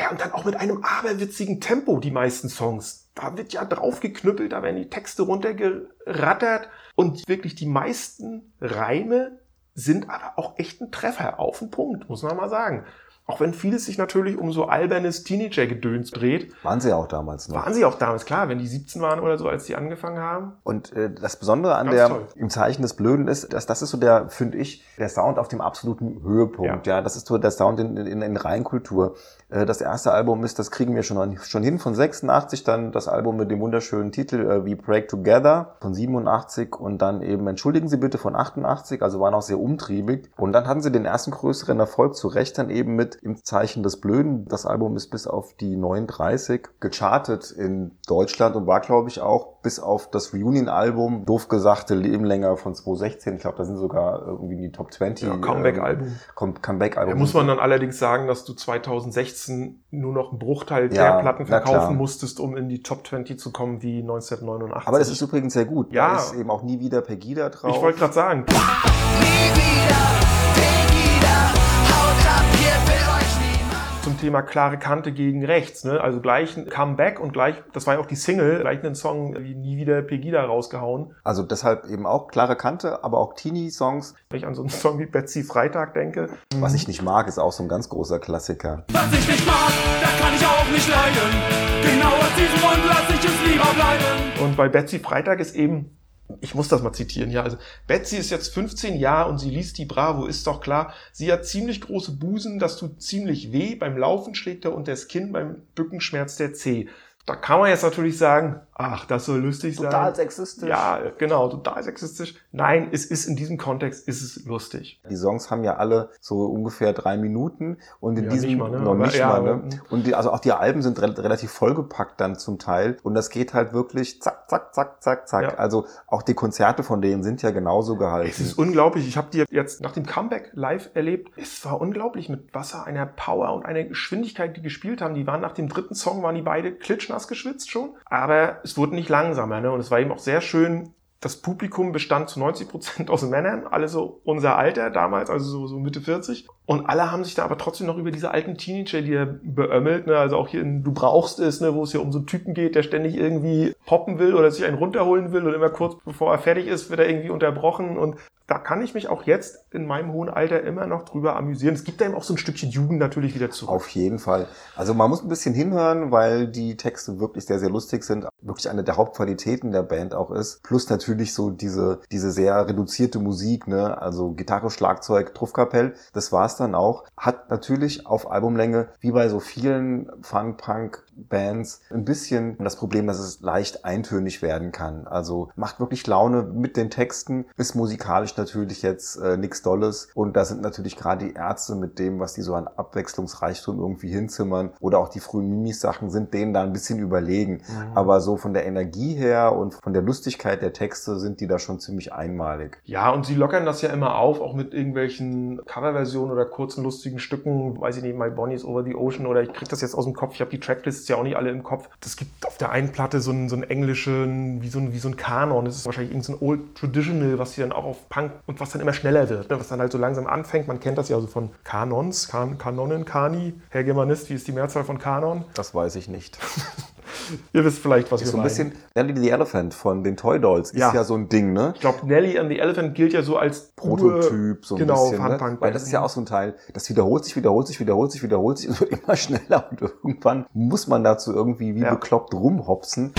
S2: Ja, und dann auch mit einem aberwitzigen Tempo, die meisten Songs. Da wird ja draufgeknüppelt, da werden die Texte runtergerattert und wirklich die meisten Reime sind aber auch echt ein Treffer auf den Punkt, muss man mal sagen. Auch wenn vieles sich natürlich um so albernes Teenager-Gedöns dreht,
S3: Waren sie ja auch damals noch.
S2: waren sie auch damals klar, wenn die 17 waren oder so, als die angefangen haben.
S3: Und äh, das Besondere an
S2: Ganz
S3: der
S2: toll.
S3: im Zeichen des Blöden ist, dass das ist so der, finde ich, der Sound auf dem absoluten Höhepunkt. Ja, das ist so der Sound in, in, in Reinkultur. Äh, das erste Album ist, das kriegen wir schon, schon hin von 86, dann das Album mit dem wunderschönen Titel äh, We Break Together von 87 und dann eben Entschuldigen Sie bitte von 88, also waren auch sehr umtriebig. Und dann hatten sie den ersten größeren Erfolg zu Recht dann eben mit Im Zeichen des Blöden. Das Album ist bis auf die 39 gechartet in Deutschland und war, glaube ich, auch bis auf das Reunion-Album, doof gesagte Leben länger von 2016. Ich glaube, da sind sogar irgendwie in die Top 20.
S2: Ja, Comeback-Album.
S3: ähm, Com- Comeback-Album.
S2: Da muss man dann allerdings sagen, dass du 2016 nur noch einen Bruchteil
S3: Ja,
S2: der Platten verkaufen musstest, um in die Top 20 zu kommen wie 1989.
S3: Aber das ist übrigens sehr gut.
S2: Ja.
S3: Da ist eben auch nie wieder Pegida drauf.
S2: ich wollte gerade sagen, zum Thema klare Kante gegen rechts, ne? Also gleich ein Comeback und gleich, das war ja auch die Single, gleich einen Song wie nie wieder Pegida rausgehauen.
S3: also deshalb eben auch klare Kante, aber auch Teenie-Songs.
S2: Wenn ich an so einen Song wie Betsy Freitag denke.
S3: Was ich nicht mag, ist auch so ein ganz großer Klassiker.
S5: Was ich nicht mag, das kann ich auch nicht leiden. Genau aus diesem Grund lass ich es lieber bleiben.
S2: Und bei Betsy Freitag ist eben, ich muss das mal zitieren, ja, also Betsy ist jetzt 15 Jahre und sie liest die Bravo, ist doch klar. Sie hat ziemlich große Busen, das tut ziemlich weh. Beim Laufen schlägt er unter das Kinn, beim Bücken schmerzt der Zeh. Da kann man jetzt natürlich sagen, ach, das soll lustig sein.
S3: sexistisch.
S2: Ja, genau, total sexistisch. Nein, es ist in diesem Kontext, ist es lustig.
S3: Die Songs haben ja alle so ungefähr drei Minuten und in
S2: Ja,
S3: diesem
S2: nicht mal, ne?
S3: noch
S2: Aber
S3: nicht
S2: ja,
S3: mal, ne? Und die, also auch die Alben sind re relativ vollgepackt dann zum Teil und das geht halt wirklich zack, zack, zack, zack, zack.
S2: Ja.
S3: Also auch die Konzerte von denen sind ja genauso gehalten.
S2: Es ist unglaublich. Ich habe die jetzt nach dem Comeback live erlebt. Es war unglaublich mit Wasser, einer Power und einer Geschwindigkeit, die gespielt haben. Die waren nach dem dritten Song, waren die beide klitschnass geschwitzt schon. Aber es wurde nicht langsamer. Ne? Und es war eben auch sehr schön. Das Publikum bestand zu 90 Prozent aus Männern, alle so unser Alter damals, also so, so Mitte 40. Und alle haben sich da aber trotzdem noch über diese alten Teenager, die er beömmelt, ne? also auch hier in Du brauchst es, ne? wo es ja um so einen Typen geht, der ständig irgendwie poppen will oder sich einen runterholen will und immer kurz bevor er fertig ist, wird er irgendwie unterbrochen. Und da kann ich mich auch jetzt in meinem hohen Alter immer noch drüber amüsieren. Es gibt da eben auch so ein Stückchen Jugend natürlich wieder zurück.
S3: Auf jeden Fall. Also man muss ein bisschen hinhören, weil die Texte wirklich sehr, sehr lustig sind. Wirklich eine der Hauptqualitäten der Band auch ist. Plus natürlich so diese, diese sehr reduzierte Musik, ne? Also Gitarre, Schlagzeug, Truffkapell. Das war's dann auch. Hat natürlich auf Albumlänge, wie bei so vielen Fun-Punk-Bands, ein bisschen das Problem, dass es leicht eintönig werden kann. Also macht wirklich Laune mit den Texten, ist musikalisch natürlich jetzt äh, nichts Dolles. Und da sind natürlich gerade die Ärzte mit dem, was die so an Abwechslungsreichtum irgendwie hinzimmern oder auch die frühen Mimis-Sachen sind denen da ein bisschen überlegen.
S2: Mhm.
S3: Aber so von der Energie her und von der Lustigkeit der Texte sind die da schon ziemlich einmalig.
S2: Ja, und sie lockern das ja immer auf, auch mit irgendwelchen Coverversionen oder kurzen lustigen Stücken, weiß ich nicht, My Bonnie's Over the Ocean oder ich krieg das jetzt aus dem Kopf, ich habe die Tracklists ja auch nicht alle im Kopf. Das gibt auf der einen Platte so einen, so einen englischen, wie so ein, wie so ein Kanon, das ist wahrscheinlich irgendein so ein Old Traditional, was sie dann auch auf Punk und was dann immer schneller wird, ne? was dann halt so langsam anfängt. Man kennt das ja so von Kanons, kan Kanonen, Kani, Herr Germanist, wie ist die Mehrzahl von Kanon?
S3: Das weiß ich nicht. *laughs*
S2: Ihr wisst vielleicht, was wir
S3: So ein
S2: meinen.
S3: bisschen Nelly the Elephant von den Toy Dolls ist
S2: Ja.
S3: ja so ein Ding, ne?
S2: Ich glaube, Nelly and the Elephant gilt ja so als
S3: Prototyp, so ein
S2: genau,
S3: bisschen. Ne?
S2: Fun-Punk-Band.
S3: Weil das ist ja auch so ein Teil, das wiederholt sich, wiederholt sich, wiederholt sich, wiederholt sich *laughs* und wird immer schneller und irgendwann muss man dazu irgendwie wie
S2: Ja.
S3: bekloppt rumhopsen.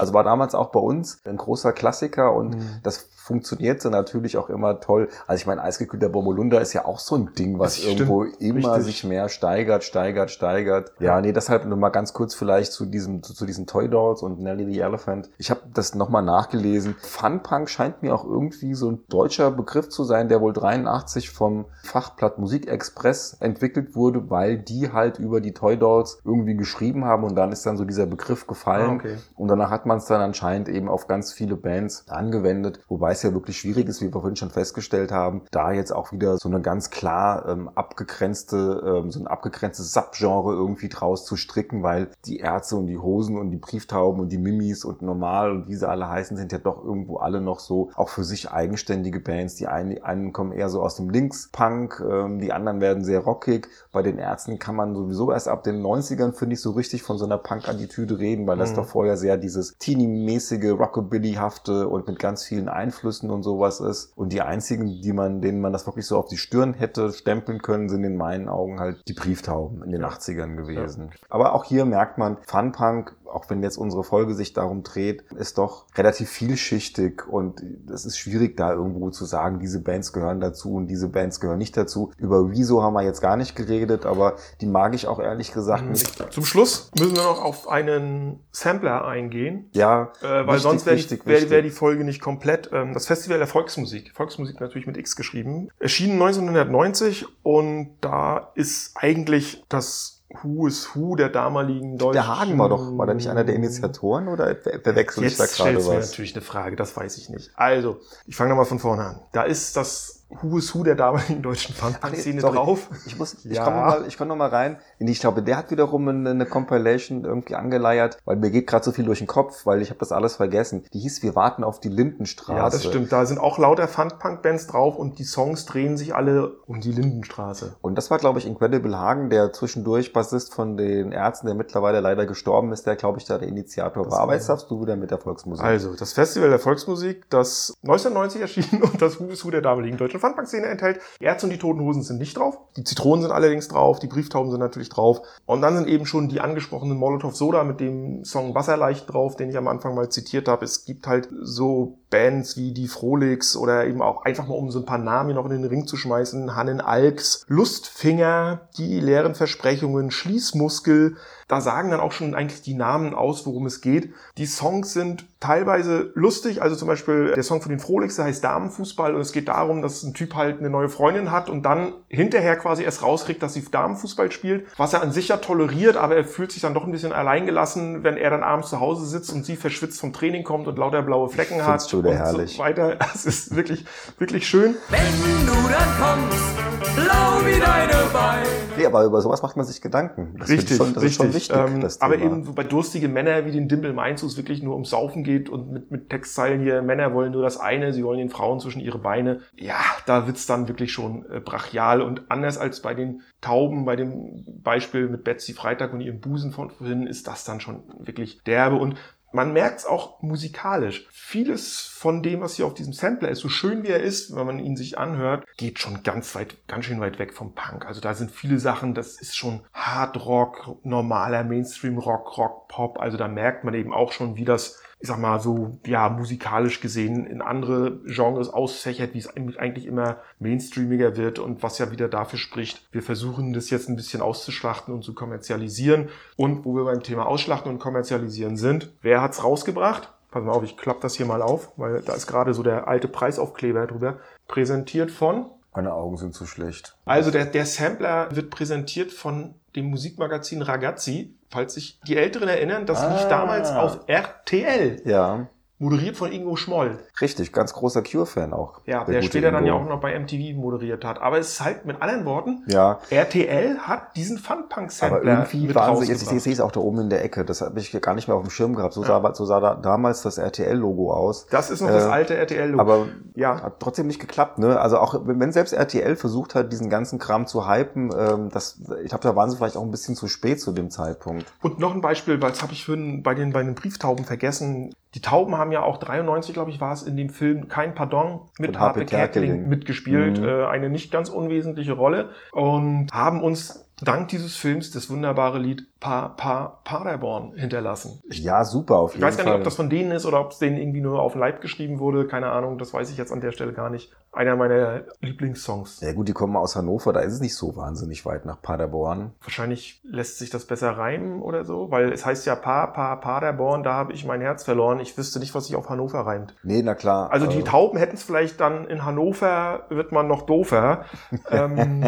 S3: Also war damals auch bei uns ein großer Klassiker und
S2: Mhm.
S3: das funktionierte natürlich auch immer toll. Also ich meine, eisgekühlter Bommelunder ist ja auch so ein Ding, was
S2: Das stimmt.
S3: irgendwo immer
S2: Richtig.
S3: sich mehr steigert, steigert, steigert. Ja, nee, deshalb nur mal ganz kurz vielleicht zu diesem, zu, zu diesen Toy Dolls und Nelly the Elephant. Ich habe das nochmal nachgelesen. Funpunk scheint mir auch irgendwie so ein deutscher Begriff zu sein, der wohl 83 vom Fachblatt Musikexpress entwickelt wurde, weil die halt über die Toy Dolls irgendwie geschrieben haben und dann ist dann so dieser Begriff gefallen.
S2: Ah, okay.
S3: Und danach hat man es dann anscheinend eben auf ganz viele Bands angewendet, wobei es ja wirklich schwierig ist, wie wir vorhin schon festgestellt haben, da jetzt auch wieder so eine ganz klar ähm, abgegrenzte, ähm, so ein abgegrenztes Subgenre irgendwie draus zu stricken, weil die Ärzte und die Hosen und die Brieftauben und die Mimis und Normal und wie sie alle heißen, sind ja doch irgendwo alle noch so auch für sich eigenständige Bands. Die einen, einen kommen eher so aus dem Linkspunk, ähm, die anderen werden sehr rockig. Bei den Ärzten kann man sowieso erst ab den 90ern, finde ich, so richtig von so einer Punk-Attitüde reden, weil das
S2: Mhm.
S3: doch vorher sehr dieses teeny-mäßige, Rockabilly-hafte und mit ganz vielen Einflüssen und sowas ist. Und die einzigen, die man, denen man das wirklich so auf die Stirn hätte stempeln können, sind in meinen Augen halt die Brieftauben in den 80ern gewesen. Aber auch hier merkt man, Funpunk, auch wenn jetzt unsere Folge sich darum dreht, ist doch relativ vielschichtig und es ist schwierig da irgendwo zu sagen, diese Bands gehören dazu und diese Bands gehören nicht dazu. Über Wieso haben wir jetzt gar nicht geredet, aber die mag ich auch ehrlich gesagt
S2: Mhm.
S3: nicht.
S2: Zum Schluss müssen wir noch auf einen Sampler eingehen.
S3: Ja,
S2: Äh, weil
S3: wichtig,
S2: sonst wäre wär,
S3: wichtig.
S2: wär die Folge nicht komplett. Ähm, das Festival der Volksmusik. Volksmusik natürlich mit X geschrieben. Erschienen 1990 und da ist eigentlich das Who is Who der damaligen deutschen...
S3: Der Hagen war doch, war der nicht einer der Initiatoren oder ver- verwechsel ich da
S2: Jetzt
S3: gerade
S2: stellst du mir
S3: was?
S2: natürlich eine Frage, das weiß ich nicht. Also, ich fange nochmal von vorne an. Da ist das Who is Who der damaligen deutschen
S3: sorry.
S2: drauf.
S3: Ich muss, ich
S2: Ja.
S3: komme noch mal, ich komm noch mal rein. Ich glaube, der hat wiederum eine, eine Compilation irgendwie angeleiert, weil mir geht gerade so viel durch den Kopf, weil ich habe das alles vergessen. Die hieß Wir warten auf die Lindenstraße.
S2: Ja, das stimmt. Da sind auch lauter Funk-Punk-Bands drauf und die Songs drehen sich alle um die Lindenstraße.
S3: Und das war, glaube ich, Incredible Hagen, der zwischendurch Bassist von den Ärzten, der mittlerweile leider gestorben ist, der, glaube ich, da der Initiator
S2: Das
S3: war. Aber jetzt darfst du wieder mit der Volksmusik.
S2: Also, das Festival der Volksmusik, das 1990 erschien *laughs* und das Who is Who der damaligen deutschen Funkpunk-Szene enthält. Die Ärzte und die Toten Hosen sind nicht drauf. Die Zitronen sind allerdings drauf, die Brieftauben sind natürlich drauf. Und dann sind eben schon die angesprochenen Molotov Soda mit dem Song Wasserleicht drauf, den ich am Anfang mal zitiert habe. Es gibt halt so Bands wie die Frolix oder eben auch einfach mal um so ein paar Namen hier noch in den Ring zu schmeißen. Hannen Alks, Lustfinger, die leeren Versprechungen, Schließmuskel. Da sagen dann auch schon eigentlich die Namen aus, worum es geht. Die Songs sind teilweise lustig. Also zum Beispiel der Song von den Frolix, der heißt Damenfußball und es geht darum, dass ein Typ halt eine neue Freundin hat und dann hinterher quasi erst rauskriegt, dass sie Damenfußball spielt, was er an sich ja toleriert, aber er fühlt sich dann doch ein bisschen alleingelassen, wenn er dann abends zu Hause sitzt und sie verschwitzt vom Training kommt und lauter blaue Flecken hat und
S3: herrlich.
S2: so weiter. *laughs* Es ist wirklich, wirklich schön.
S5: Wenn du dann kommst, blau wie deine Beine.
S3: Nee, aber über sowas macht man sich Gedanken. Das ich schon, das ist schon wichtig.
S2: Ähm,
S3: das
S2: aber eben so bei durstige Männer wie den Dimpel Mainz, wo es wirklich nur ums Saufen geht und mit, mit Textzeilen hier, Männer wollen nur das eine, sie wollen den Frauen zwischen ihre Beine. Ja, da wird's dann wirklich schon äh, brachial und anders als bei den Tauben, bei dem Beispiel mit Betsy Freitag und ihrem Busen von vorhin, ist das dann schon wirklich derbe und man merkt's auch musikalisch. Vieles von dem, was hier auf diesem Sampler ist, so schön wie er ist, wenn man ihn sich anhört, geht schon ganz weit, ganz schön weit weg vom Punk. Also da sind viele Sachen, das ist schon Hard Rock, normaler Mainstream Rock, Rock, Pop. Also da merkt man eben auch schon, wie das, ich sag mal so, ja, musikalisch gesehen in andere Genres ausfächert, wie es eigentlich immer mainstreamiger wird und was ja wieder dafür spricht, wir versuchen das jetzt ein bisschen auszuschlachten und zu kommerzialisieren. Und wo wir beim Thema Ausschlachten und Kommerzialisieren sind, wer hat's rausgebracht? Pass mal auf, ich klappe das hier mal auf, weil da ist gerade so der alte Preisaufkleber drüber. Präsentiert von.
S3: Meine Augen sind zu schlecht.
S2: Also der, der Sampler wird präsentiert von dem Musikmagazin Ragazzi. Falls sich die Älteren erinnern, das lief
S3: Ah.
S2: damals auf RTL.
S3: Ja,
S2: Moderiert von Ingo Schmoll.
S3: richtig. Ganz großer Cure-Fan auch.
S2: Ja,
S3: Der
S2: der, später dann ja
S3: Ingo.
S2: auch noch bei MTV moderiert hat. Aber es ist halt mit anderen Worten,
S3: Ja,
S2: RTL hat diesen Funpunk-Sampler
S3: aber irgendwie waren sie, jetzt,
S2: rausgebracht.
S3: ich sehe es auch da oben in der Ecke, das habe ich gar nicht mehr auf dem Schirm gehabt. So sah, so sah da, damals das RTL-Logo aus.
S2: Das ist noch das
S3: Äh,
S2: alte RTL-Logo.
S3: Aber
S2: Ja.
S3: hat trotzdem nicht geklappt, ne? Also auch wenn selbst RTL versucht hat, diesen ganzen Kram zu hypen, ähm, das, ich glaube, da waren sie vielleicht auch ein bisschen zu spät zu dem Zeitpunkt.
S2: Und noch ein Beispiel, weil das habe ich vorhin bei den, bei den Brieftauben vergessen. Die Tauben haben ja auch 93, glaube ich, war es in dem Film Kein Pardon mit Harpe Kerkeling. mitgespielt.
S3: Mhm.
S2: Äh, eine nicht ganz unwesentliche Rolle. Und haben uns dank dieses Films das wunderbare Lied Pa Pa Paderborn hinterlassen.
S3: Ja, super, auf
S2: Ich
S3: jeden
S2: weiß gar
S3: Fall.
S2: nicht, ob das von denen ist oder ob es denen irgendwie nur auf den Leib geschrieben wurde. Keine Ahnung, das weiß ich jetzt an der Stelle gar nicht. Einer meiner Lieblingssongs.
S3: ja gut, die kommen aus Hannover, da ist es nicht so wahnsinnig weit nach Paderborn.
S2: Wahrscheinlich lässt sich das besser reimen oder so, weil es heißt ja Pa, Pa, Paderborn, da habe ich mein Herz verloren. Ich wüsste nicht, was sich auf Hannover reimt.
S3: Nee, na klar.
S2: Also die
S3: äh,
S2: Tauben hätten es vielleicht dann in Hannover, wird man noch doofer, *laughs* ähm,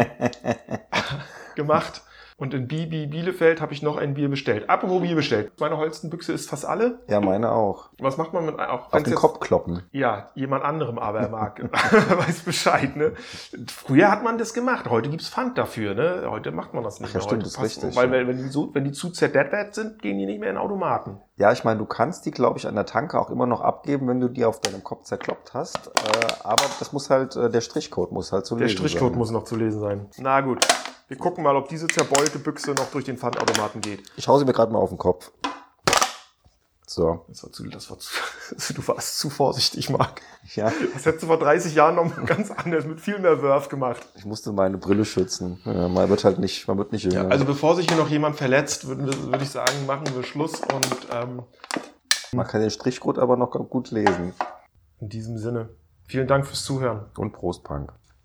S2: gemacht. Und in Bibi Bielefeld habe ich noch ein Bier bestellt. Apropos Bier bestellt. Meine Holstenbüchse ist fast alle.
S3: Ja, meine auch.
S2: Was macht man mit auch
S3: Auf den Kopf kloppen.
S2: Ja, jemand anderem aber mag. *laughs* weiß Bescheid, ne? Früher hat man das gemacht. Heute gibt's Pfand dafür, ne? Heute macht man das nicht
S3: Ach ja,
S2: mehr.
S3: stimmt,
S2: Heute
S3: ist
S2: passt-
S3: richtig,
S2: Weil,
S3: ja.
S2: wenn, die so, wenn die zu zerdettert sind, gehen die nicht mehr in Automaten.
S3: Ja, ich meine, du kannst die, glaube ich, an der Tanke auch immer noch abgeben, wenn du die auf deinem Kopf zerkloppt hast. Äh, aber das muss halt, äh, der Strichcode muss halt so
S2: Der
S3: lesen
S2: Strichcode
S3: sein.
S2: muss noch zu lesen sein. Na gut. Wir gucken mal, ob diese zerbeulte Büchse noch durch den Pfandautomaten geht.
S3: Ich hau sie mir gerade mal auf den Kopf. So,
S2: Das war zu, das war zu, *laughs* du warst zu vorsichtig, Marc.
S3: ja,
S2: Das hättest du vor 30 Jahren noch mal ganz anders, mit viel mehr Wurf gemacht.
S3: ich musste meine Brille schützen. Ja, man wird halt nicht, man wird nicht jünger.
S2: Also bevor sich hier noch jemand verletzt, würde würd ich sagen, machen wir Schluss und ähm,
S3: man kann den Strichcode aber noch gut lesen.
S2: in diesem Sinne, vielen Dank fürs Zuhören.
S3: Und Prost, Punk.